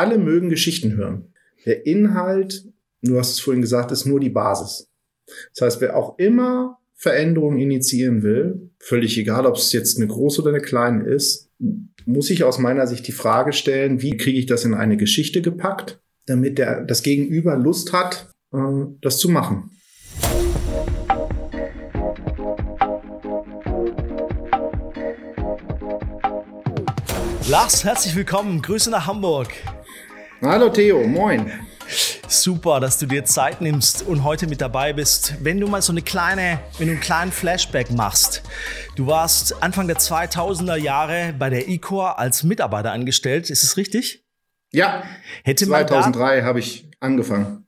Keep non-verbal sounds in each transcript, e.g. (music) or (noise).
alle mögen Geschichten hören. Der Inhalt, du hast es vorhin gesagt, ist nur die Basis. Das heißt, wer auch immer Veränderungen initiieren will, völlig egal, ob es jetzt eine große oder eine kleine ist, muss ich aus meiner Sicht die Frage stellen, wie kriege ich das in eine Geschichte gepackt, damit der, das Gegenüber Lust hat, äh, das zu machen. Lars, herzlich willkommen. Grüße nach Hamburg. Hallo Theo, moin. Super, dass du dir Zeit nimmst und heute mit dabei bist. Wenn du mal so eine kleine, wenn du einen kleinen Flashback machst. Du warst Anfang der 2000er Jahre bei der Icor als Mitarbeiter angestellt. Ist es richtig? Ja. Hätte 2003 habe ich angefangen.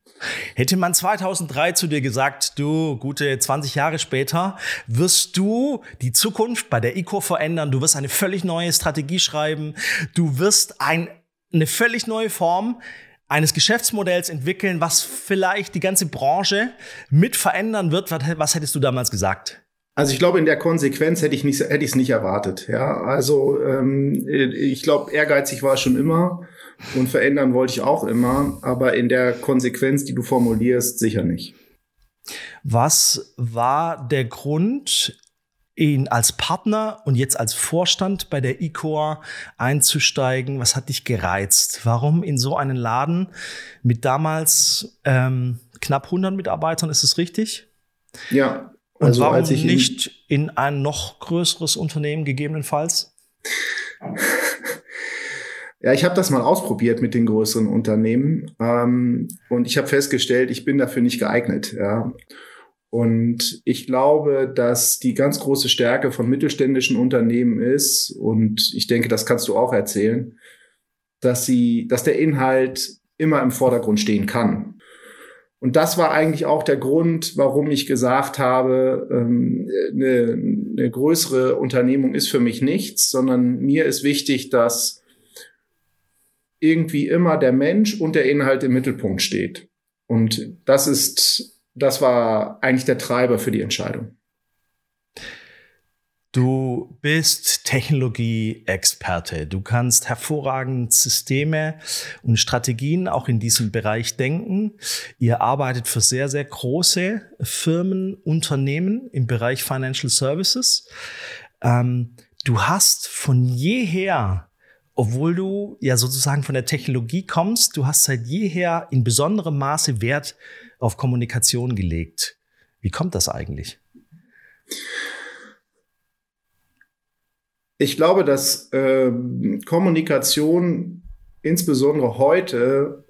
Hätte man 2003 zu dir gesagt, du, gute 20 Jahre später, wirst du die Zukunft bei der ICO verändern, du wirst eine völlig neue Strategie schreiben, du wirst ein, eine völlig neue Form eines Geschäftsmodells entwickeln, was vielleicht die ganze Branche mit verändern wird. Was, was hättest du damals gesagt? Also ich glaube, in der Konsequenz hätte ich nicht, hätte ich es nicht erwartet. Ja, also ähm, ich glaube, ehrgeizig war schon immer und verändern wollte ich auch immer, aber in der Konsequenz, die du formulierst, sicher nicht. Was war der Grund, ihn als Partner und jetzt als Vorstand bei der ICOR einzusteigen? Was hat dich gereizt? Warum in so einen Laden mit damals ähm, knapp 100 Mitarbeitern, ist es richtig? Ja. Also und warum nicht in ein noch größeres Unternehmen gegebenenfalls? (laughs) Ja, ich habe das mal ausprobiert mit den größeren Unternehmen ähm, und ich habe festgestellt, ich bin dafür nicht geeignet. Ja. Und ich glaube, dass die ganz große Stärke von mittelständischen Unternehmen ist, und ich denke, das kannst du auch erzählen, dass sie, dass der Inhalt immer im Vordergrund stehen kann. Und das war eigentlich auch der Grund, warum ich gesagt habe, ähm, eine, eine größere Unternehmung ist für mich nichts, sondern mir ist wichtig, dass irgendwie immer der Mensch und der Inhalt im Mittelpunkt steht. Und das ist, das war eigentlich der Treiber für die Entscheidung. Du bist Technologie-Experte. Du kannst hervorragend Systeme und Strategien auch in diesem Bereich denken. Ihr arbeitet für sehr, sehr große Firmen, Unternehmen im Bereich Financial Services. Ähm, du hast von jeher obwohl du ja sozusagen von der Technologie kommst, du hast seit jeher in besonderem Maße Wert auf Kommunikation gelegt. Wie kommt das eigentlich? Ich glaube, dass äh, Kommunikation insbesondere heute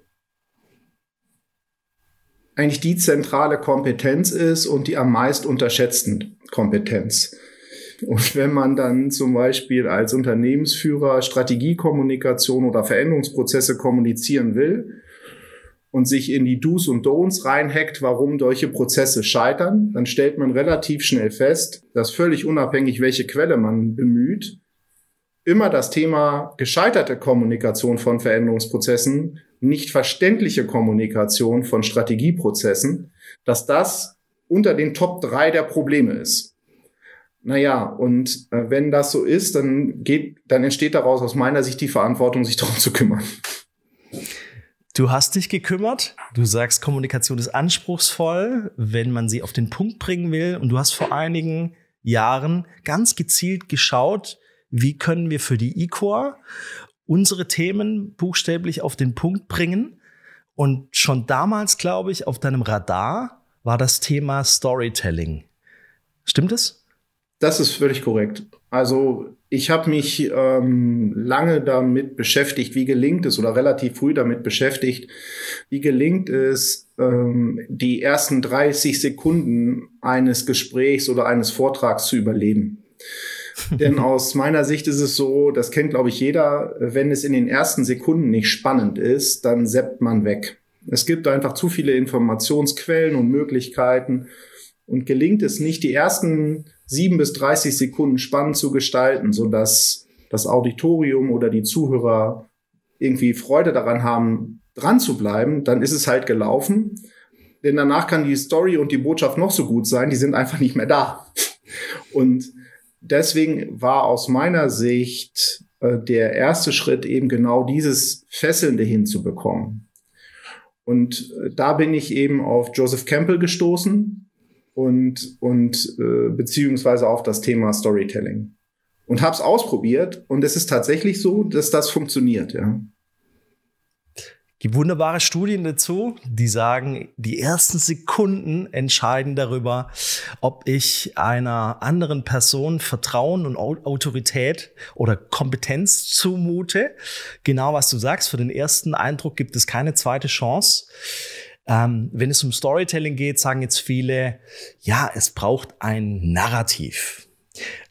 eigentlich die zentrale Kompetenz ist und die am meist unterschätzten Kompetenz. Und wenn man dann zum Beispiel als Unternehmensführer Strategiekommunikation oder Veränderungsprozesse kommunizieren will und sich in die Do's und Don'ts reinhackt, warum solche Prozesse scheitern, dann stellt man relativ schnell fest, dass völlig unabhängig, welche Quelle man bemüht, immer das Thema gescheiterte Kommunikation von Veränderungsprozessen, nicht verständliche Kommunikation von Strategieprozessen, dass das unter den Top drei der Probleme ist. Naja, und äh, wenn das so ist, dann geht, dann entsteht daraus aus meiner Sicht die Verantwortung, sich darum zu kümmern. Du hast dich gekümmert. Du sagst, Kommunikation ist anspruchsvoll, wenn man sie auf den Punkt bringen will. Und du hast vor einigen Jahren ganz gezielt geschaut, wie können wir für die E-Core unsere Themen buchstäblich auf den Punkt bringen. Und schon damals, glaube ich, auf deinem Radar war das Thema Storytelling. Stimmt es? Das ist völlig korrekt. Also ich habe mich ähm, lange damit beschäftigt, wie gelingt es oder relativ früh damit beschäftigt, wie gelingt es, ähm, die ersten 30 Sekunden eines Gesprächs oder eines Vortrags zu überleben. (laughs) Denn aus meiner Sicht ist es so, das kennt glaube ich jeder, wenn es in den ersten Sekunden nicht spannend ist, dann seppt man weg. Es gibt einfach zu viele Informationsquellen und Möglichkeiten und gelingt es nicht, die ersten sieben bis 30 Sekunden spannend zu gestalten, so dass das Auditorium oder die Zuhörer irgendwie Freude daran haben, dran zu bleiben, dann ist es halt gelaufen. Denn danach kann die Story und die Botschaft noch so gut sein, die sind einfach nicht mehr da. Und deswegen war aus meiner Sicht äh, der erste Schritt, eben genau dieses Fesselnde hinzubekommen. Und äh, da bin ich eben auf Joseph Campbell gestoßen und, und äh, beziehungsweise auf das Thema Storytelling. Und habe es ausprobiert und es ist tatsächlich so, dass das funktioniert, ja gibt wunderbare Studien dazu, die sagen, die ersten Sekunden entscheiden darüber, ob ich einer anderen Person Vertrauen und Autorität oder Kompetenz zumute. Genau was du sagst, für den ersten Eindruck gibt es keine zweite Chance. Ähm, wenn es um Storytelling geht, sagen jetzt viele, ja, es braucht ein Narrativ.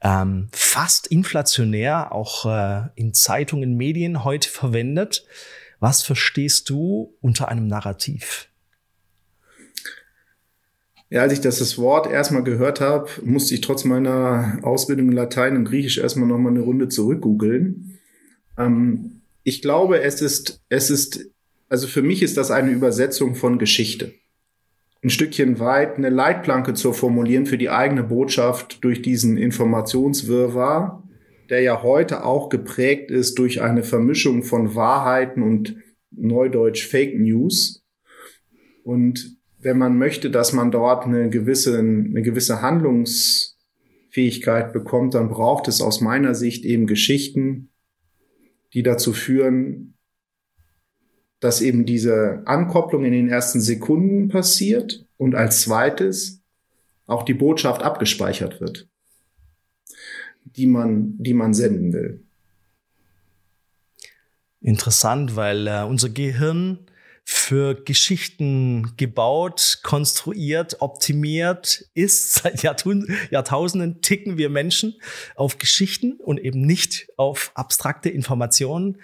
Ähm, fast inflationär, auch äh, in Zeitungen, Medien heute verwendet. Was verstehst du unter einem Narrativ? Ja, als ich das, das Wort erstmal gehört habe, musste ich trotz meiner Ausbildung in Latein und Griechisch erstmal nochmal eine Runde zurückgoogeln. Ähm, ich glaube, es ist, es ist, also für mich ist das eine Übersetzung von Geschichte. Ein Stückchen weit eine Leitplanke zu formulieren für die eigene Botschaft durch diesen Informationswirrwarr der ja heute auch geprägt ist durch eine Vermischung von Wahrheiten und Neudeutsch Fake News. Und wenn man möchte, dass man dort eine gewisse, eine gewisse Handlungsfähigkeit bekommt, dann braucht es aus meiner Sicht eben Geschichten, die dazu führen, dass eben diese Ankopplung in den ersten Sekunden passiert und als zweites auch die Botschaft abgespeichert wird die man, die man senden will. Interessant, weil äh, unser Gehirn für Geschichten gebaut, konstruiert, optimiert ist. (laughs) Seit Jahrtausenden ticken wir Menschen auf Geschichten und eben nicht auf abstrakte Informationen.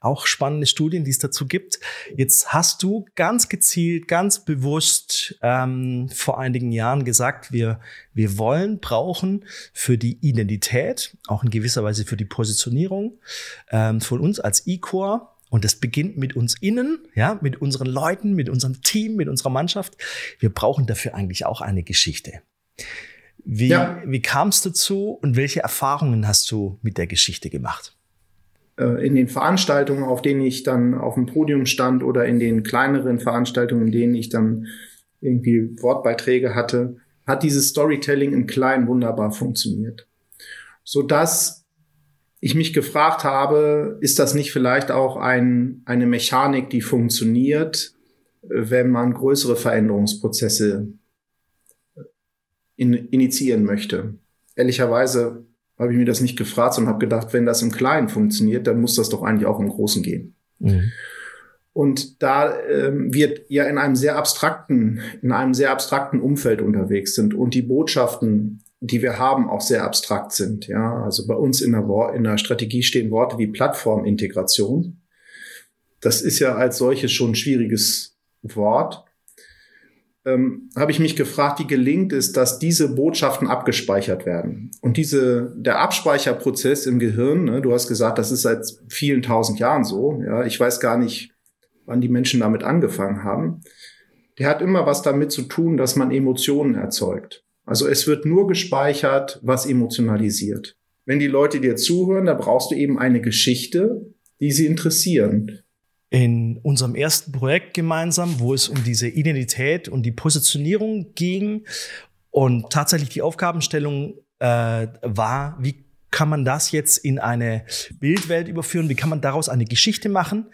Auch spannende Studien, die es dazu gibt. Jetzt hast du ganz gezielt, ganz bewusst ähm, vor einigen Jahren gesagt, wir, wir wollen, brauchen für die Identität, auch in gewisser Weise für die Positionierung ähm, von uns als E-Core, und das beginnt mit uns innen, ja, mit unseren Leuten, mit unserem Team, mit unserer Mannschaft. Wir brauchen dafür eigentlich auch eine Geschichte. Wie, ja. wie kam es dazu und welche Erfahrungen hast du mit der Geschichte gemacht? Äh, in den Veranstaltungen, auf denen ich dann auf dem Podium stand oder in den kleineren Veranstaltungen, in denen ich dann irgendwie Wortbeiträge hatte, hat dieses Storytelling im Kleinen wunderbar funktioniert. Sodass ich mich gefragt habe, ist das nicht vielleicht auch ein, eine Mechanik, die funktioniert, wenn man größere Veränderungsprozesse in, initiieren möchte? Ehrlicherweise habe ich mir das nicht gefragt, sondern habe gedacht, wenn das im Kleinen funktioniert, dann muss das doch eigentlich auch im Großen gehen. Mhm. Und da ähm, wir ja in einem sehr abstrakten, in einem sehr abstrakten Umfeld unterwegs sind und die Botschaften die wir haben, auch sehr abstrakt sind. Ja, also bei uns in der, in der Strategie stehen Worte wie Plattformintegration. Das ist ja als solches schon ein schwieriges Wort. Ähm, habe ich mich gefragt, wie gelingt es, dass diese Botschaften abgespeichert werden. Und diese, der Abspeicherprozess im Gehirn, ne, du hast gesagt, das ist seit vielen tausend Jahren so. Ja, ich weiß gar nicht, wann die Menschen damit angefangen haben. Der hat immer was damit zu tun, dass man Emotionen erzeugt. Also es wird nur gespeichert, was emotionalisiert. Wenn die Leute dir zuhören, da brauchst du eben eine Geschichte, die sie interessieren. In unserem ersten Projekt gemeinsam, wo es um diese Identität und die Positionierung ging und tatsächlich die Aufgabenstellung äh, war, wie kann man das jetzt in eine Bildwelt überführen? Wie kann man daraus eine Geschichte machen,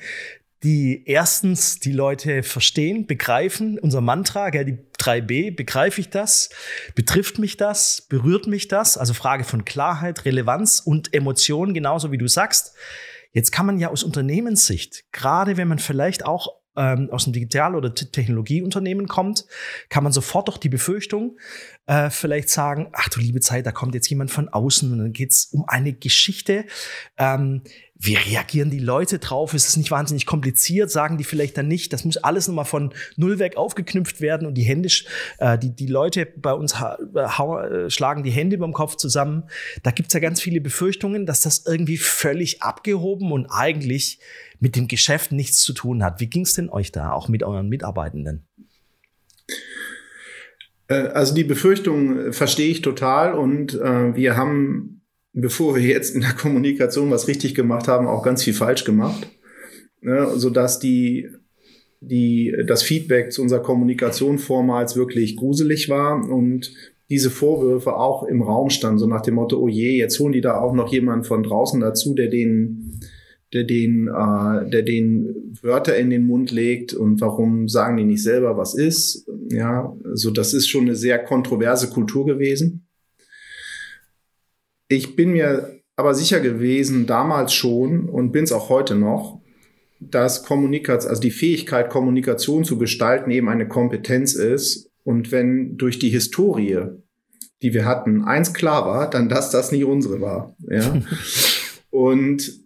die erstens die Leute verstehen, begreifen, unser Mantra, gell, die 3b, begreife ich das, betrifft mich das, berührt mich das, also Frage von Klarheit, Relevanz und Emotion, genauso wie du sagst. Jetzt kann man ja aus Unternehmenssicht, gerade wenn man vielleicht auch ähm, aus einem Digital- oder Technologieunternehmen kommt, kann man sofort doch die Befürchtung äh, vielleicht sagen, ach du liebe Zeit, da kommt jetzt jemand von außen und dann geht's um eine Geschichte. Ähm, wie reagieren die Leute drauf? Ist es nicht wahnsinnig kompliziert? Sagen die vielleicht dann nicht? Das muss alles nochmal von null weg aufgeknüpft werden und die Hände, äh, die, die Leute bei uns äh, schlagen die Hände beim Kopf zusammen. Da gibt's ja ganz viele Befürchtungen, dass das irgendwie völlig abgehoben und eigentlich mit dem Geschäft nichts zu tun hat. Wie ging's denn euch da, auch mit euren Mitarbeitenden? Äh, also die Befürchtung verstehe ich total und äh, wir haben bevor wir jetzt in der Kommunikation was richtig gemacht haben, auch ganz viel falsch gemacht, ne, sodass die, die, das Feedback zu unserer Kommunikation vormals wirklich gruselig war und diese Vorwürfe auch im Raum standen, so nach dem Motto, oh je, jetzt holen die da auch noch jemanden von draußen dazu, der den, der den, äh, der den Wörter in den Mund legt und warum sagen die nicht selber, was ist? Ja, also das ist schon eine sehr kontroverse Kultur gewesen. Ich bin mir aber sicher gewesen, damals schon und bin es auch heute noch, dass Kommunikation, also die Fähigkeit, Kommunikation zu gestalten, eben eine Kompetenz ist. Und wenn durch die Historie, die wir hatten, eins klar war, dann dass das nicht unsere war. Ja. (laughs) und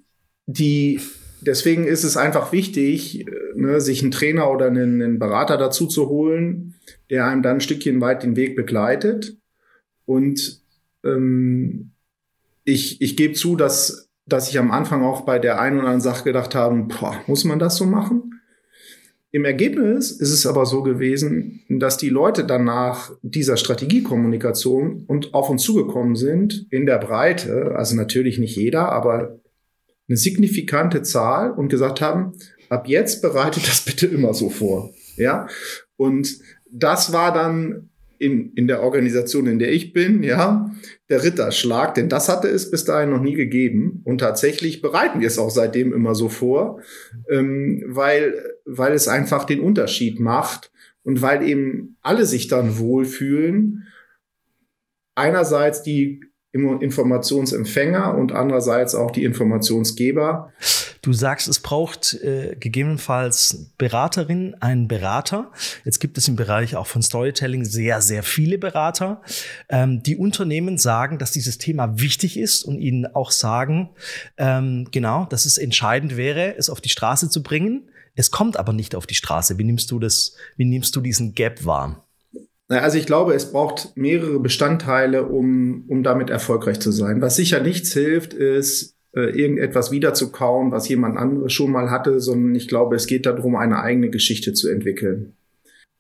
die, deswegen ist es einfach wichtig, ne, sich einen Trainer oder einen, einen Berater dazu zu holen, der einem dann ein Stückchen weit den Weg begleitet. Und ähm, ich, ich gebe zu, dass, dass ich am Anfang auch bei der einen oder anderen Sache gedacht habe, boah, muss man das so machen? Im Ergebnis ist es aber so gewesen, dass die Leute danach dieser Strategiekommunikation und auf uns zugekommen sind in der Breite, also natürlich nicht jeder, aber eine signifikante Zahl und gesagt haben, ab jetzt bereitet das bitte immer so vor. Ja. Und das war dann in, in der Organisation, in der ich bin, ja, der Ritterschlag, denn das hatte es bis dahin noch nie gegeben. Und tatsächlich bereiten wir es auch seitdem immer so vor, ähm, weil, weil es einfach den Unterschied macht und weil eben alle sich dann wohlfühlen. Einerseits die Informationsempfänger und andererseits auch die Informationsgeber. Du sagst, es braucht äh, gegebenenfalls Beraterinnen, einen Berater. Jetzt gibt es im Bereich auch von Storytelling sehr, sehr viele Berater. Ähm, die Unternehmen sagen, dass dieses Thema wichtig ist und ihnen auch sagen, ähm, genau, dass es entscheidend wäre, es auf die Straße zu bringen. Es kommt aber nicht auf die Straße. Wie nimmst du das, wie nimmst du diesen Gap wahr? Also ich glaube, es braucht mehrere Bestandteile, um, um damit erfolgreich zu sein. Was sicher nichts hilft, ist, äh, irgendetwas wiederzukauen, was jemand anderes schon mal hatte, sondern ich glaube, es geht darum, eine eigene Geschichte zu entwickeln.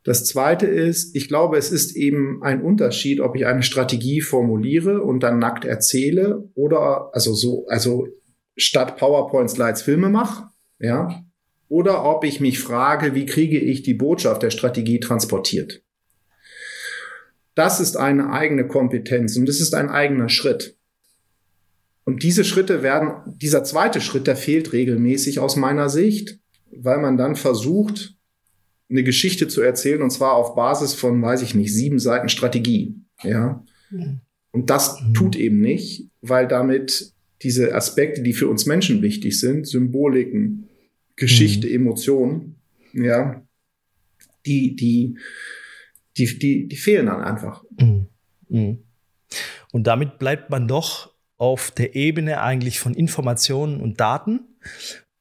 Das zweite ist, ich glaube, es ist eben ein Unterschied, ob ich eine Strategie formuliere und dann nackt erzähle oder also so, also statt PowerPoint-Slides Filme mache, ja, oder ob ich mich frage, wie kriege ich die Botschaft der Strategie transportiert. Das ist eine eigene Kompetenz und das ist ein eigener Schritt. Und diese Schritte werden, dieser zweite Schritt, der fehlt regelmäßig aus meiner Sicht, weil man dann versucht, eine Geschichte zu erzählen und zwar auf Basis von, weiß ich nicht, sieben Seiten Strategie. Ja. Und das mhm. tut eben nicht, weil damit diese Aspekte, die für uns Menschen wichtig sind, Symboliken, Geschichte, mhm. Emotionen, ja, die, die, die, die, die fehlen dann einfach. Mhm. Mhm. Und damit bleibt man doch auf der Ebene eigentlich von Informationen und Daten.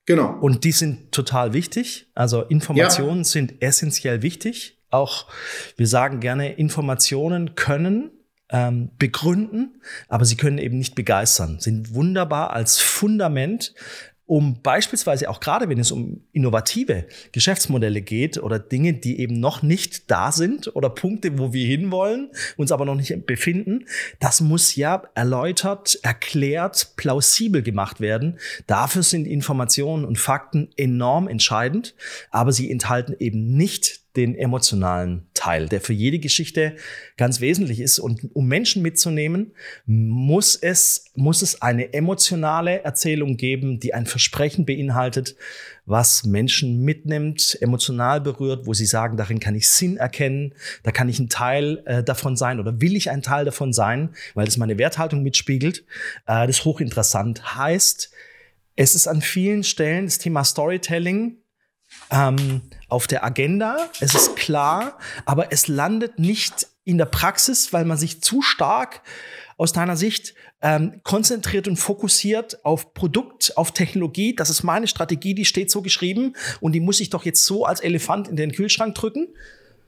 Genau. Und die sind total wichtig. Also Informationen ja. sind essentiell wichtig. Auch wir sagen gerne, Informationen können ähm, begründen, aber sie können eben nicht begeistern, sind wunderbar als Fundament um beispielsweise auch gerade, wenn es um innovative Geschäftsmodelle geht oder Dinge, die eben noch nicht da sind oder Punkte, wo wir hinwollen, uns aber noch nicht befinden, das muss ja erläutert, erklärt, plausibel gemacht werden. Dafür sind Informationen und Fakten enorm entscheidend, aber sie enthalten eben nicht den emotionalen Teil, der für jede Geschichte ganz wesentlich ist. Und um Menschen mitzunehmen, muss es, muss es eine emotionale Erzählung geben, die ein Versprechen beinhaltet, was Menschen mitnimmt, emotional berührt, wo sie sagen, darin kann ich Sinn erkennen, da kann ich ein Teil äh, davon sein oder will ich ein Teil davon sein, weil es meine Werthaltung mitspiegelt. Äh, das ist hochinteressant. Heißt, es ist an vielen Stellen das Thema Storytelling ähm, auf der Agenda, es ist klar, aber es landet nicht in der Praxis, weil man sich zu stark aus deiner Sicht ähm, konzentriert und fokussiert auf Produkt, auf Technologie. Das ist meine Strategie, die steht so geschrieben und die muss ich doch jetzt so als Elefant in den Kühlschrank drücken.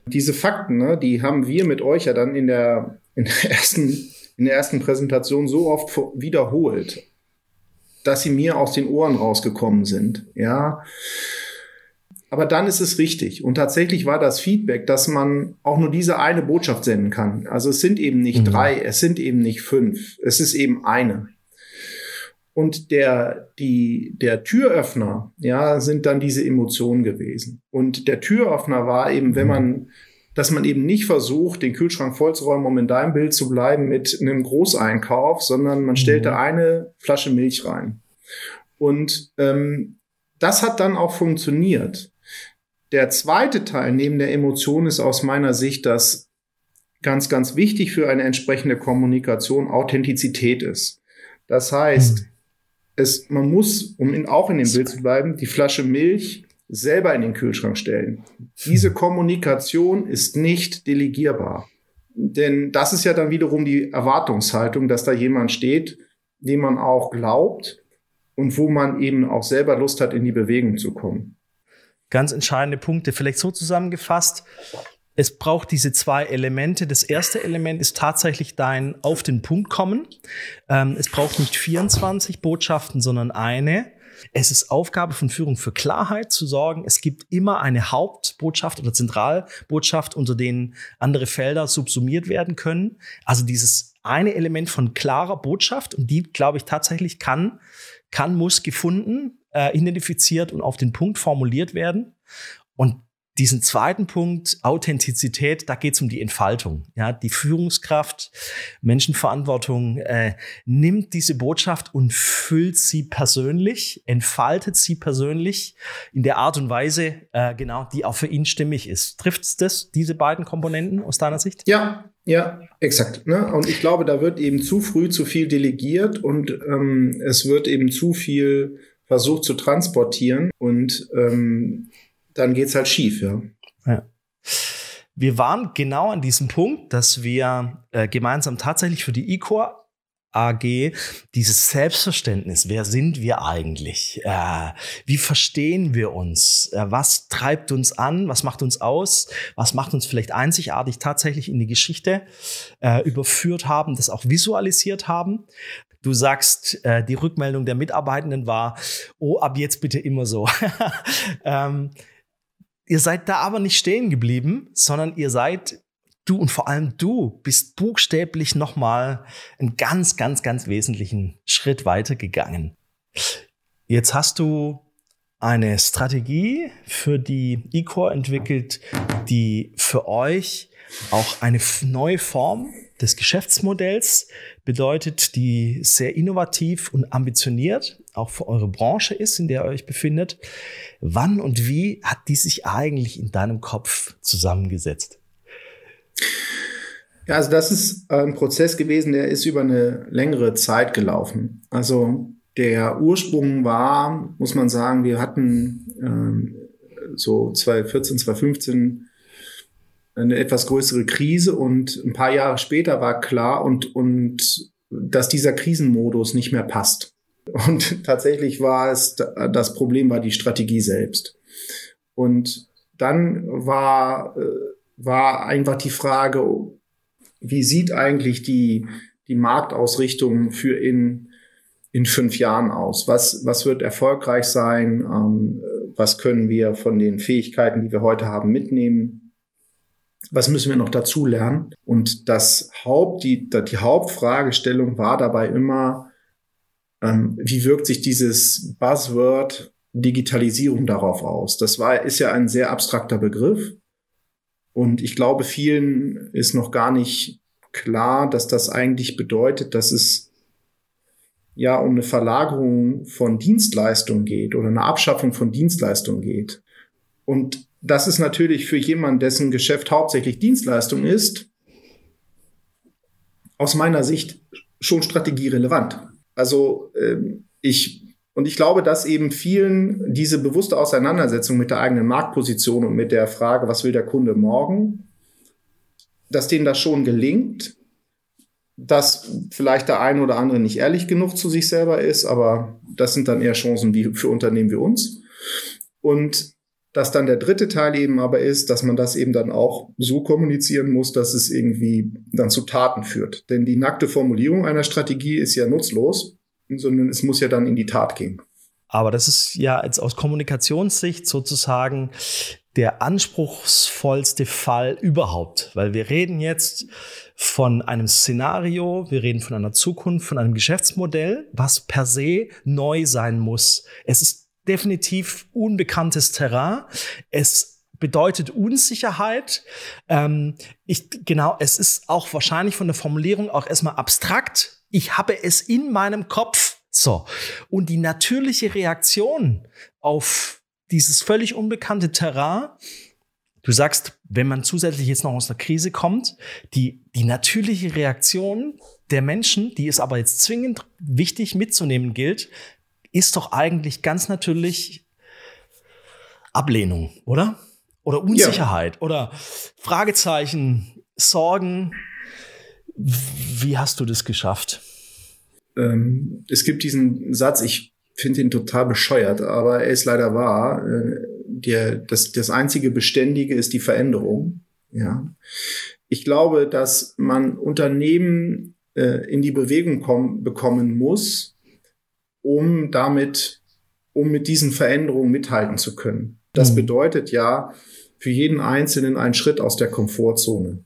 Diese Fakten, ne, die haben wir mit euch ja dann in der, in der, ersten, in der ersten Präsentation so oft wiederholt, dass sie mir aus den Ohren rausgekommen sind. Ja, aber dann ist es richtig. Und tatsächlich war das Feedback, dass man auch nur diese eine Botschaft senden kann. Also es sind eben nicht mhm. drei, es sind eben nicht fünf, es ist eben eine. Und der, die, der Türöffner, ja, sind dann diese Emotionen gewesen. Und der Türöffner war eben, wenn man, dass man eben nicht versucht, den Kühlschrank vollzuräumen, um in deinem Bild zu bleiben mit einem Großeinkauf, sondern man stellte mhm. eine Flasche Milch rein. Und ähm, das hat dann auch funktioniert. Der zweite Teil neben der Emotion ist aus meiner Sicht, dass ganz, ganz wichtig für eine entsprechende Kommunikation Authentizität ist. Das heißt, mhm. es, man muss, um in, auch in dem Bild zu bleiben, die Flasche Milch selber in den Kühlschrank stellen. Diese Kommunikation ist nicht delegierbar. Denn das ist ja dann wiederum die Erwartungshaltung, dass da jemand steht, dem man auch glaubt und wo man eben auch selber Lust hat, in die Bewegung zu kommen. Ganz entscheidende Punkte. Vielleicht so zusammengefasst. Es braucht diese zwei Elemente. Das erste Element ist tatsächlich dein auf den Punkt kommen. Ähm, es braucht nicht 24 Botschaften, sondern eine. Es ist Aufgabe von Führung für Klarheit zu sorgen. Es gibt immer eine Hauptbotschaft oder Zentralbotschaft, unter denen andere Felder subsumiert werden können. Also dieses eine Element von klarer Botschaft und die, glaube ich, tatsächlich kann, kann, muss gefunden, äh, identifiziert und auf den Punkt formuliert werden. Und diesen zweiten Punkt, Authentizität, da geht es um die Entfaltung. Ja, die Führungskraft, Menschenverantwortung äh, nimmt diese Botschaft und füllt sie persönlich, entfaltet sie persönlich in der Art und Weise, äh, genau, die auch für ihn stimmig ist. Trifft es das, diese beiden Komponenten aus deiner Sicht? Ja, ja, exakt. Ne? Und ich glaube, da wird eben zu früh zu viel delegiert und ähm, es wird eben zu viel versucht zu transportieren und ähm, dann geht's halt schief, ja. ja. Wir waren genau an diesem Punkt, dass wir äh, gemeinsam tatsächlich für die E-Core AG dieses Selbstverständnis, wer sind wir eigentlich? Äh, wie verstehen wir uns? Äh, was treibt uns an? Was macht uns aus? Was macht uns vielleicht einzigartig tatsächlich in die Geschichte äh, überführt haben, das auch visualisiert haben? Du sagst, äh, die Rückmeldung der Mitarbeitenden war, oh, ab jetzt bitte immer so. (laughs) ähm, Ihr seid da aber nicht stehen geblieben, sondern ihr seid du und vor allem du bist buchstäblich nochmal einen ganz, ganz, ganz wesentlichen Schritt weitergegangen. Jetzt hast du eine Strategie für die E-Core entwickelt, die für euch auch eine neue Form des Geschäftsmodells bedeutet, die sehr innovativ und ambitioniert auch für eure Branche ist, in der ihr euch befindet. Wann und wie hat die sich eigentlich in deinem Kopf zusammengesetzt? Ja, also das ist ein Prozess gewesen, der ist über eine längere Zeit gelaufen. Also der Ursprung war, muss man sagen, wir hatten ähm, so 2014, 2015 eine etwas größere Krise und ein paar Jahre später war klar und, und dass dieser Krisenmodus nicht mehr passt. Und (laughs) tatsächlich war es, das Problem war die Strategie selbst. Und dann war, äh, war einfach die Frage, wie sieht eigentlich die, die Marktausrichtung für in, in fünf Jahren aus? Was, was wird erfolgreich sein? Ähm, was können wir von den Fähigkeiten, die wir heute haben, mitnehmen? Was müssen wir noch dazu lernen? Und das Haupt, die, die Hauptfragestellung war dabei immer, ähm, wie wirkt sich dieses Buzzword Digitalisierung darauf aus? Das war, ist ja ein sehr abstrakter Begriff. Und ich glaube, vielen ist noch gar nicht klar, dass das eigentlich bedeutet, dass es ja um eine Verlagerung von Dienstleistungen geht oder eine Abschaffung von Dienstleistungen geht. Und das ist natürlich für jemanden, dessen Geschäft hauptsächlich Dienstleistung ist, aus meiner Sicht schon strategierelevant. Also ähm, ich und ich glaube, dass eben vielen diese bewusste Auseinandersetzung mit der eigenen Marktposition und mit der Frage, was will der Kunde morgen, dass denen das schon gelingt, dass vielleicht der eine oder andere nicht ehrlich genug zu sich selber ist, aber das sind dann eher Chancen wie für Unternehmen wie uns. Und dass dann der dritte Teil eben aber ist, dass man das eben dann auch so kommunizieren muss, dass es irgendwie dann zu Taten führt. Denn die nackte Formulierung einer Strategie ist ja nutzlos, sondern es muss ja dann in die Tat gehen. Aber das ist ja jetzt aus Kommunikationssicht sozusagen der anspruchsvollste Fall überhaupt, weil wir reden jetzt von einem Szenario, wir reden von einer Zukunft, von einem Geschäftsmodell, was per se neu sein muss. Es ist definitiv unbekanntes Terrain. Es bedeutet Unsicherheit. Ähm, ich, genau, es ist auch wahrscheinlich von der Formulierung auch erstmal abstrakt. Ich habe es in meinem Kopf. So. Und die natürliche Reaktion auf dieses völlig unbekannte Terrain Du sagst, wenn man zusätzlich jetzt noch aus einer Krise kommt, die, die natürliche Reaktion der Menschen, die es aber jetzt zwingend wichtig mitzunehmen gilt, ist doch eigentlich ganz natürlich Ablehnung, oder? Oder Unsicherheit ja. oder Fragezeichen, Sorgen. Wie hast du das geschafft? Ähm, es gibt diesen Satz, ich finde ihn total bescheuert, aber er ist leider wahr. Äh, der, das, das einzige Beständige ist die Veränderung. Ja. Ich glaube, dass man Unternehmen äh, in die Bewegung kommen, bekommen muss, um damit, um mit diesen Veränderungen mithalten zu können. Das mhm. bedeutet ja für jeden Einzelnen einen Schritt aus der Komfortzone.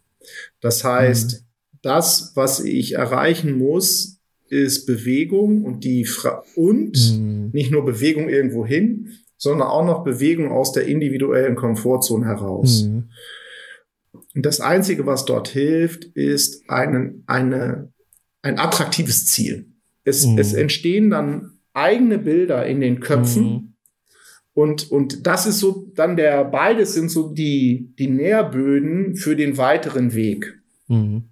Das heißt, mhm. das, was ich erreichen muss, ist Bewegung und die Fra und mhm. nicht nur Bewegung irgendwo hin, sondern auch noch Bewegung aus der individuellen Komfortzone heraus. Mhm. Und das Einzige, was dort hilft, ist einen, eine, ein attraktives Ziel. Es, mhm. es entstehen dann eigene Bilder in den Köpfen. Mhm. Und, und das ist so dann der, beides sind so die, die Nährböden für den weiteren Weg. Mhm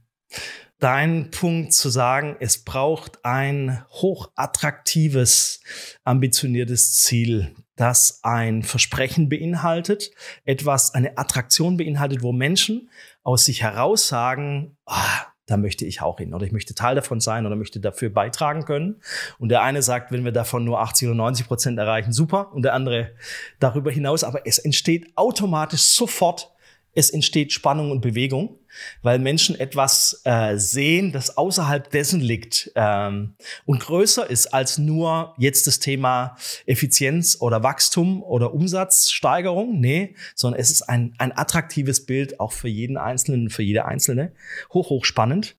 dein Punkt zu sagen, es braucht ein hochattraktives, ambitioniertes Ziel, das ein Versprechen beinhaltet, etwas, eine Attraktion beinhaltet, wo Menschen aus sich heraus sagen, ah, da möchte ich auch hin oder ich möchte Teil davon sein oder möchte dafür beitragen können. Und der eine sagt, wenn wir davon nur 80 oder 90 Prozent erreichen, super. Und der andere darüber hinaus. Aber es entsteht automatisch sofort es entsteht Spannung und Bewegung, weil Menschen etwas äh, sehen, das außerhalb dessen liegt ähm, und größer ist als nur jetzt das Thema Effizienz oder Wachstum oder Umsatzsteigerung. Nee, sondern es ist ein, ein attraktives Bild auch für jeden Einzelnen, für jede Einzelne. Hoch, hoch spannend.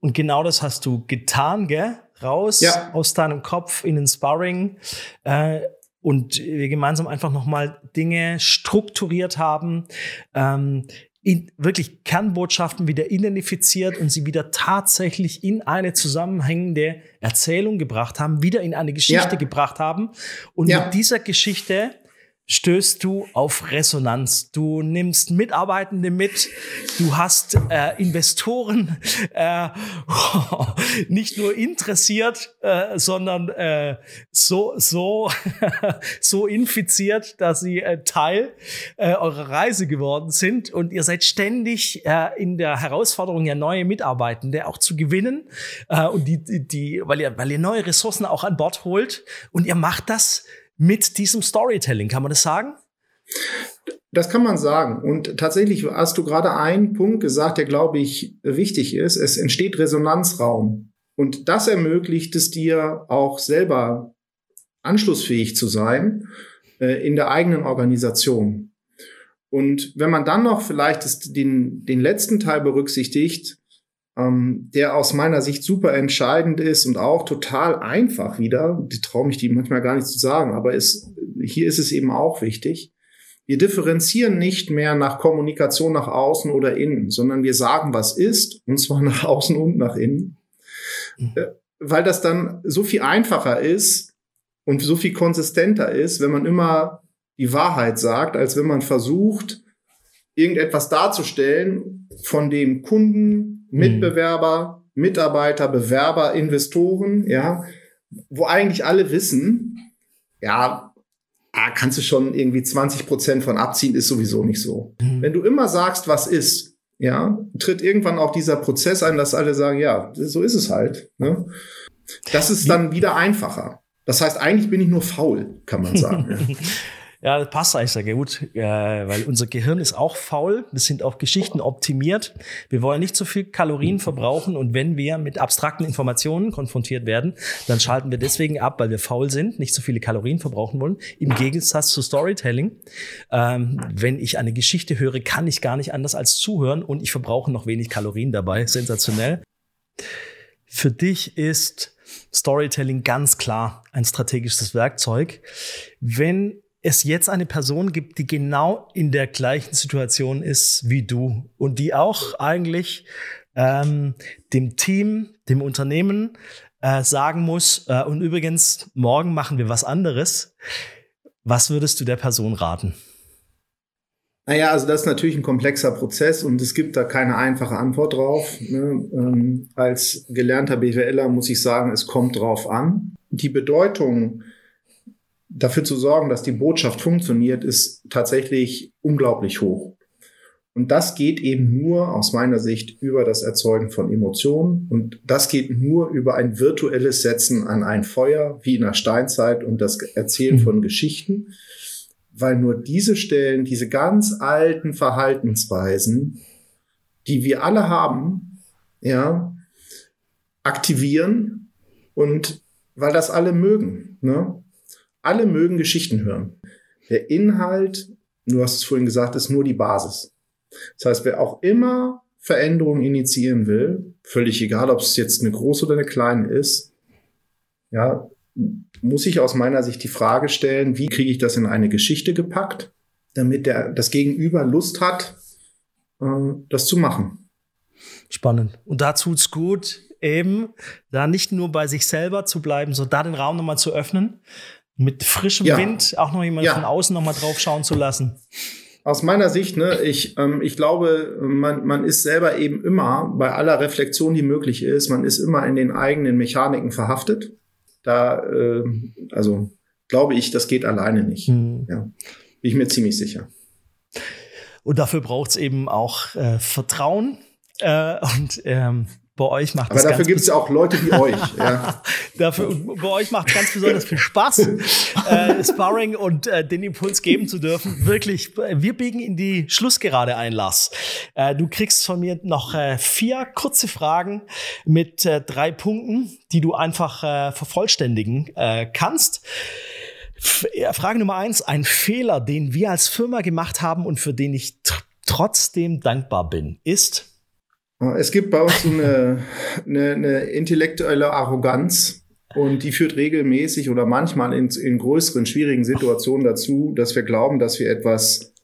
Und genau das hast du getan, gell? Raus ja. aus deinem Kopf in den Sparring. Äh, und wir gemeinsam einfach nochmal Dinge strukturiert haben, ähm, in, wirklich Kernbotschaften wieder identifiziert und sie wieder tatsächlich in eine zusammenhängende Erzählung gebracht haben, wieder in eine Geschichte ja. gebracht haben und ja. mit dieser Geschichte stößt du auf Resonanz. Du nimmst Mitarbeitende mit, du hast äh, Investoren äh, (laughs) nicht nur interessiert, äh, sondern äh, so so (laughs) so infiziert, dass sie äh, Teil äh, eurer Reise geworden sind. Und ihr seid ständig äh, in der Herausforderung, ja neue Mitarbeitende auch zu gewinnen äh, und die die weil ihr weil ihr neue Ressourcen auch an Bord holt. Und ihr macht das mit diesem Storytelling. Kann man das sagen? Das kann man sagen. Und tatsächlich hast du gerade einen Punkt gesagt, der, glaube ich, wichtig ist. Es entsteht Resonanzraum. Und das ermöglicht es dir auch selber anschlussfähig zu sein äh, in der eigenen Organisation. Und wenn man dann noch vielleicht den, den letzten Teil berücksichtigt, ähm, der aus meiner Sicht super entscheidend ist und auch total einfach wieder. Die traue mich die manchmal gar nicht zu sagen, aber ist, hier ist es eben auch wichtig. Wir differenzieren nicht mehr nach Kommunikation nach außen oder innen, sondern wir sagen, was ist, und zwar (laughs) nach außen und nach innen, mhm. Weil das dann so viel einfacher ist und so viel konsistenter ist, wenn man immer die Wahrheit sagt, als wenn man versucht, irgendetwas darzustellen, von dem Kunden, Mitbewerber, Mitarbeiter, Bewerber, Investoren, ja, wo eigentlich alle wissen, ja, ah, kannst du schon irgendwie 20 Prozent von abziehen, ist sowieso nicht so. Mhm. Wenn du immer sagst, was ist, ja, tritt irgendwann auch dieser Prozess ein, dass alle sagen, ja, so ist es halt. Ne? Das ist dann wieder einfacher. Das heißt, eigentlich bin ich nur faul, kann man sagen. (laughs) Ja, das passt eigentlich sehr gut, äh, weil unser Gehirn ist auch faul. Wir sind auf Geschichten optimiert. Wir wollen nicht so viel Kalorien verbrauchen und wenn wir mit abstrakten Informationen konfrontiert werden, dann schalten wir deswegen ab, weil wir faul sind, nicht so viele Kalorien verbrauchen wollen. Im Gegensatz zu Storytelling. Ähm, wenn ich eine Geschichte höre, kann ich gar nicht anders als zuhören und ich verbrauche noch wenig Kalorien dabei. Sensationell. Für dich ist Storytelling ganz klar ein strategisches Werkzeug. Wenn es jetzt eine Person gibt, die genau in der gleichen Situation ist wie du und die auch eigentlich ähm, dem Team, dem Unternehmen äh, sagen muss, äh, und übrigens, morgen machen wir was anderes. Was würdest du der Person raten? Naja, also das ist natürlich ein komplexer Prozess und es gibt da keine einfache Antwort drauf. Ne? Ähm, als gelernter BWLer muss ich sagen, es kommt drauf an. Die Bedeutung dafür zu sorgen, dass die Botschaft funktioniert, ist tatsächlich unglaublich hoch. Und das geht eben nur aus meiner Sicht über das Erzeugen von Emotionen. Und das geht nur über ein virtuelles Setzen an ein Feuer, wie in der Steinzeit, und das Erzählen mhm. von Geschichten. Weil nur diese Stellen, diese ganz alten Verhaltensweisen, die wir alle haben, ja, aktivieren und weil das alle mögen. Ne? Alle mögen Geschichten hören. Der Inhalt, du hast es vorhin gesagt, ist nur die Basis. Das heißt, wer auch immer Veränderungen initiieren will, völlig egal, ob es jetzt eine große oder eine kleine ist, ja, muss ich aus meiner Sicht die Frage stellen, wie kriege ich das in eine Geschichte gepackt, damit der, das Gegenüber Lust hat, äh, das zu machen. Spannend. Und da tut's gut, eben da nicht nur bei sich selber zu bleiben, sondern da den Raum nochmal zu öffnen, mit frischem ja. Wind auch noch jemand ja. von außen nochmal drauf schauen zu lassen. Aus meiner Sicht, ne, ich, ähm, ich glaube, man, man ist selber eben immer bei aller Reflexion, die möglich ist, man ist immer in den eigenen Mechaniken verhaftet. Da, äh, also glaube ich, das geht alleine nicht. Hm. Ja, bin ich mir ziemlich sicher. Und dafür braucht es eben auch äh, Vertrauen. Äh, und ähm, bei euch macht Aber dafür gibt es ja auch Leute wie (laughs) euch. Ja. dafür, bei euch macht ganz besonders viel Spaß, äh, Sparring und äh, den Impuls geben zu dürfen. Wirklich, wir biegen in die Schlussgerade ein, Lars. Äh, du kriegst von mir noch äh, vier kurze Fragen mit äh, drei Punkten, die du einfach äh, vervollständigen äh, kannst. Frage Nummer eins, ein Fehler, den wir als Firma gemacht haben und für den ich trotzdem dankbar bin, ist es gibt bei uns so eine, eine, eine intellektuelle Arroganz und die führt regelmäßig oder manchmal in, in größeren, schwierigen Situationen dazu, dass wir glauben, dass wir etwas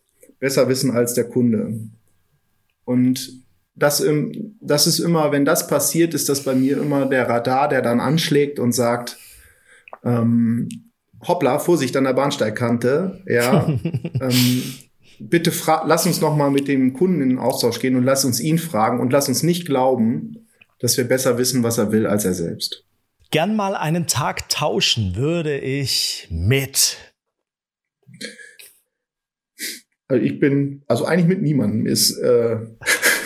besser wissen als der Kunde. Und das, das ist immer, wenn das passiert, ist das bei mir immer der Radar, der dann anschlägt und sagt, ähm, hoppla, Vorsicht an der Bahnsteigkante, ja, (laughs) ähm, bitte lass uns noch mal mit dem Kunden in den Austausch gehen und lass uns ihn fragen und lass uns nicht glauben, dass wir besser wissen, was er will, als er selbst. Gern mal einen Tag tauschen würde ich mit. Also ich bin, also eigentlich mit niemandem ist, äh,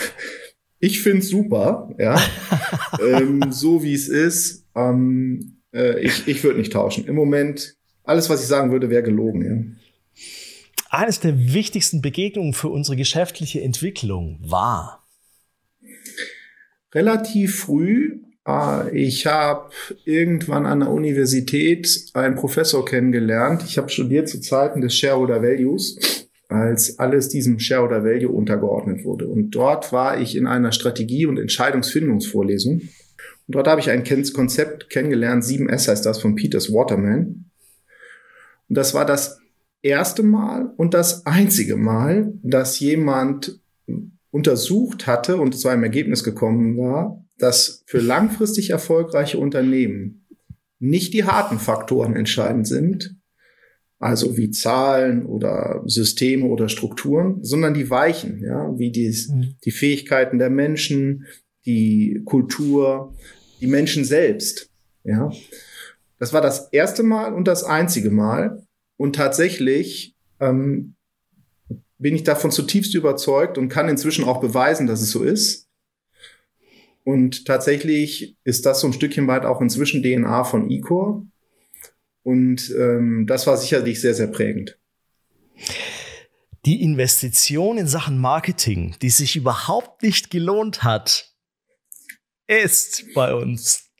(laughs) ich finde es super, ja, (laughs) ähm, so wie es ist. Ähm, äh, ich ich würde nicht tauschen. Im Moment, alles, was ich sagen würde, wäre gelogen, ja. Eines der wichtigsten Begegnungen für unsere geschäftliche Entwicklung war? Relativ früh. Äh, ich habe irgendwann an der Universität einen Professor kennengelernt. Ich habe studiert zu Zeiten des Shareholder Values, als alles diesem Shareholder Value untergeordnet wurde. Und dort war ich in einer Strategie- und Entscheidungsfindungsvorlesung. Und dort habe ich ein Konzept kennengelernt, 7S heißt das, von Peters Waterman. Und das war das erste Mal und das einzige Mal, dass jemand untersucht hatte und zu einem Ergebnis gekommen war, dass für langfristig erfolgreiche Unternehmen nicht die harten Faktoren entscheidend sind, also wie Zahlen oder Systeme oder Strukturen, sondern die weichen, ja, wie die, mhm. die Fähigkeiten der Menschen, die Kultur, die Menschen selbst, ja. Das war das erste Mal und das einzige Mal, und tatsächlich ähm, bin ich davon zutiefst überzeugt und kann inzwischen auch beweisen, dass es so ist. Und tatsächlich ist das so ein Stückchen weit auch inzwischen DNA von Ecor. Und ähm, das war sicherlich sehr, sehr prägend. Die Investition in Sachen Marketing, die sich überhaupt nicht gelohnt hat, ist bei uns.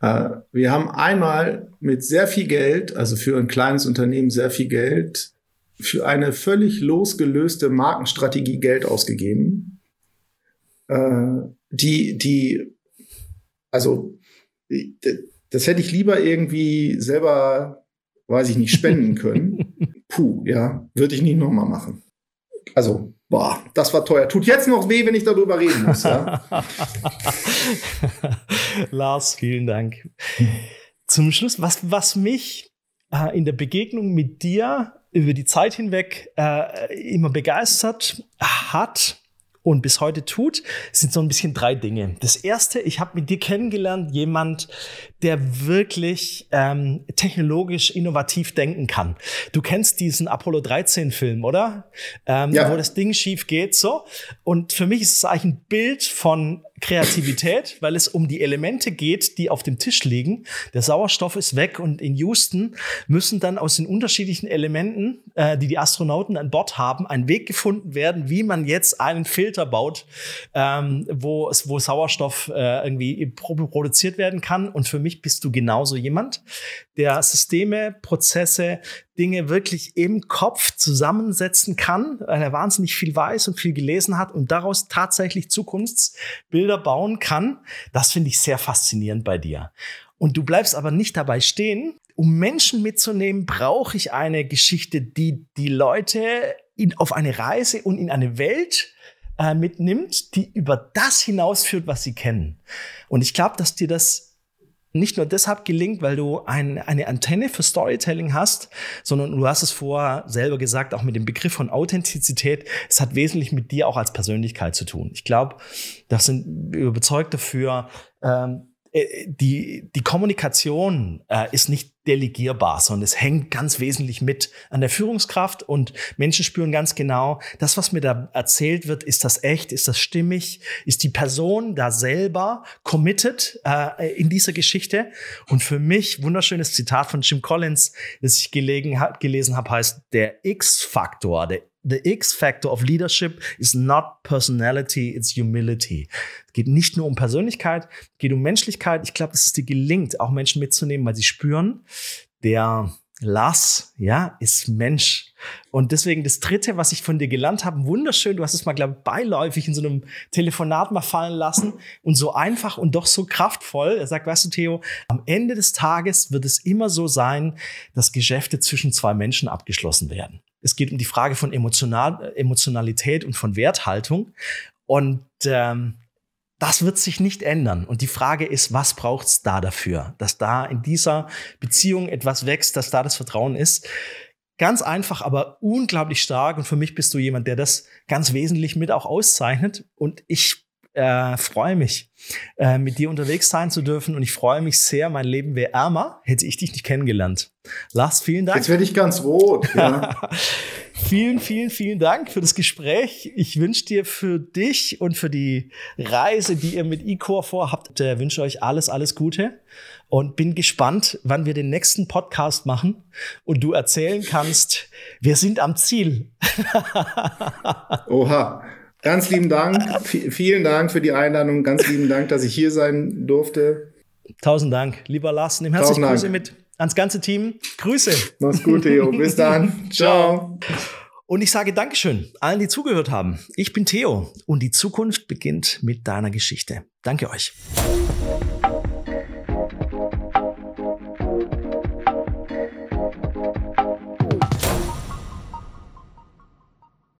Äh, wir haben einmal mit sehr viel Geld, also für ein kleines Unternehmen sehr viel Geld, für eine völlig losgelöste Markenstrategie Geld ausgegeben, äh, die, die, also das hätte ich lieber irgendwie selber, weiß ich nicht, spenden können. (laughs) Puh, ja, würde ich nicht nochmal machen. Also, boah, das war teuer. Tut jetzt noch weh, wenn ich darüber reden muss. Ja? (laughs) Lars, vielen Dank. Zum Schluss, was, was mich äh, in der Begegnung mit dir über die Zeit hinweg äh, immer begeistert hat, und bis heute tut, sind so ein bisschen drei Dinge. Das erste, ich habe mit dir kennengelernt, jemand, der wirklich ähm, technologisch innovativ denken kann. Du kennst diesen Apollo 13 Film, oder? Ähm, ja. Wo das Ding schief geht, so. Und für mich ist es eigentlich ein Bild von Kreativität, weil es um die Elemente geht, die auf dem Tisch liegen. Der Sauerstoff ist weg und in Houston müssen dann aus den unterschiedlichen Elementen, äh, die die Astronauten an Bord haben, ein Weg gefunden werden, wie man jetzt einen Filter baut, ähm, wo, wo Sauerstoff äh, irgendwie produziert werden kann. Und für mich bist du genauso jemand, der Systeme, Prozesse, Dinge wirklich im Kopf zusammensetzen kann, weil er wahnsinnig viel weiß und viel gelesen hat und daraus tatsächlich Zukunftsbilder bauen kann. Das finde ich sehr faszinierend bei dir. Und du bleibst aber nicht dabei stehen. Um Menschen mitzunehmen, brauche ich eine Geschichte, die die Leute in, auf eine Reise und in eine Welt äh, mitnimmt, die über das hinausführt, was sie kennen. Und ich glaube, dass dir das nicht nur deshalb gelingt, weil du ein, eine Antenne für Storytelling hast, sondern du hast es vorher selber gesagt, auch mit dem Begriff von Authentizität. Es hat wesentlich mit dir auch als Persönlichkeit zu tun. Ich glaube, das sind überzeugt dafür, ähm, äh, die, die Kommunikation äh, ist nicht delegierbar, sondern es hängt ganz wesentlich mit an der Führungskraft und Menschen spüren ganz genau, das, was mir da erzählt wird, ist das echt, ist das stimmig, ist die Person da selber committed äh, in dieser Geschichte. Und für mich, wunderschönes Zitat von Jim Collins, das ich gelegen, gelesen habe, heißt, der X-Faktor, der the X factor of leadership is not personality, it's humility. Es geht nicht nur um Persönlichkeit, es geht um Menschlichkeit. Ich glaube, dass es dir gelingt, auch Menschen mitzunehmen, weil sie spüren, der Lars, ja, ist Mensch. Und deswegen das dritte, was ich von dir gelernt habe, wunderschön, du hast es mal, glaube ich, beiläufig in so einem Telefonat mal fallen lassen und so einfach und doch so kraftvoll. Er sagt, weißt du, Theo, am Ende des Tages wird es immer so sein, dass Geschäfte zwischen zwei Menschen abgeschlossen werden. Es geht um die Frage von Emotional, Emotionalität und von Werthaltung. Und ähm, das wird sich nicht ändern. Und die Frage ist, was braucht es da dafür, dass da in dieser Beziehung etwas wächst, dass da das Vertrauen ist. Ganz einfach, aber unglaublich stark. Und für mich bist du jemand, der das ganz wesentlich mit auch auszeichnet. Und ich äh, freue mich, äh, mit dir unterwegs sein zu dürfen und ich freue mich sehr. Mein Leben wäre ärmer, hätte ich dich nicht kennengelernt. Lars, vielen Dank. Jetzt werde ich ganz rot. Ja. (laughs) vielen, vielen, vielen Dank für das Gespräch. Ich wünsche dir für dich und für die Reise, die ihr mit eCore vorhabt, äh, wünsche euch alles, alles Gute und bin gespannt, wann wir den nächsten Podcast machen und du erzählen kannst, wir sind am Ziel. (laughs) Oha. Ganz lieben Dank. V vielen Dank für die Einladung. Ganz lieben Dank, dass ich hier sein durfte. Tausend Dank. Lieber Lars, nimm herzlich Grüße mit ans ganze Team. Grüße. Mach's gut, Theo. (laughs) Bis dann. Ciao. Und ich sage Dankeschön allen, die zugehört haben. Ich bin Theo und die Zukunft beginnt mit deiner Geschichte. Danke euch.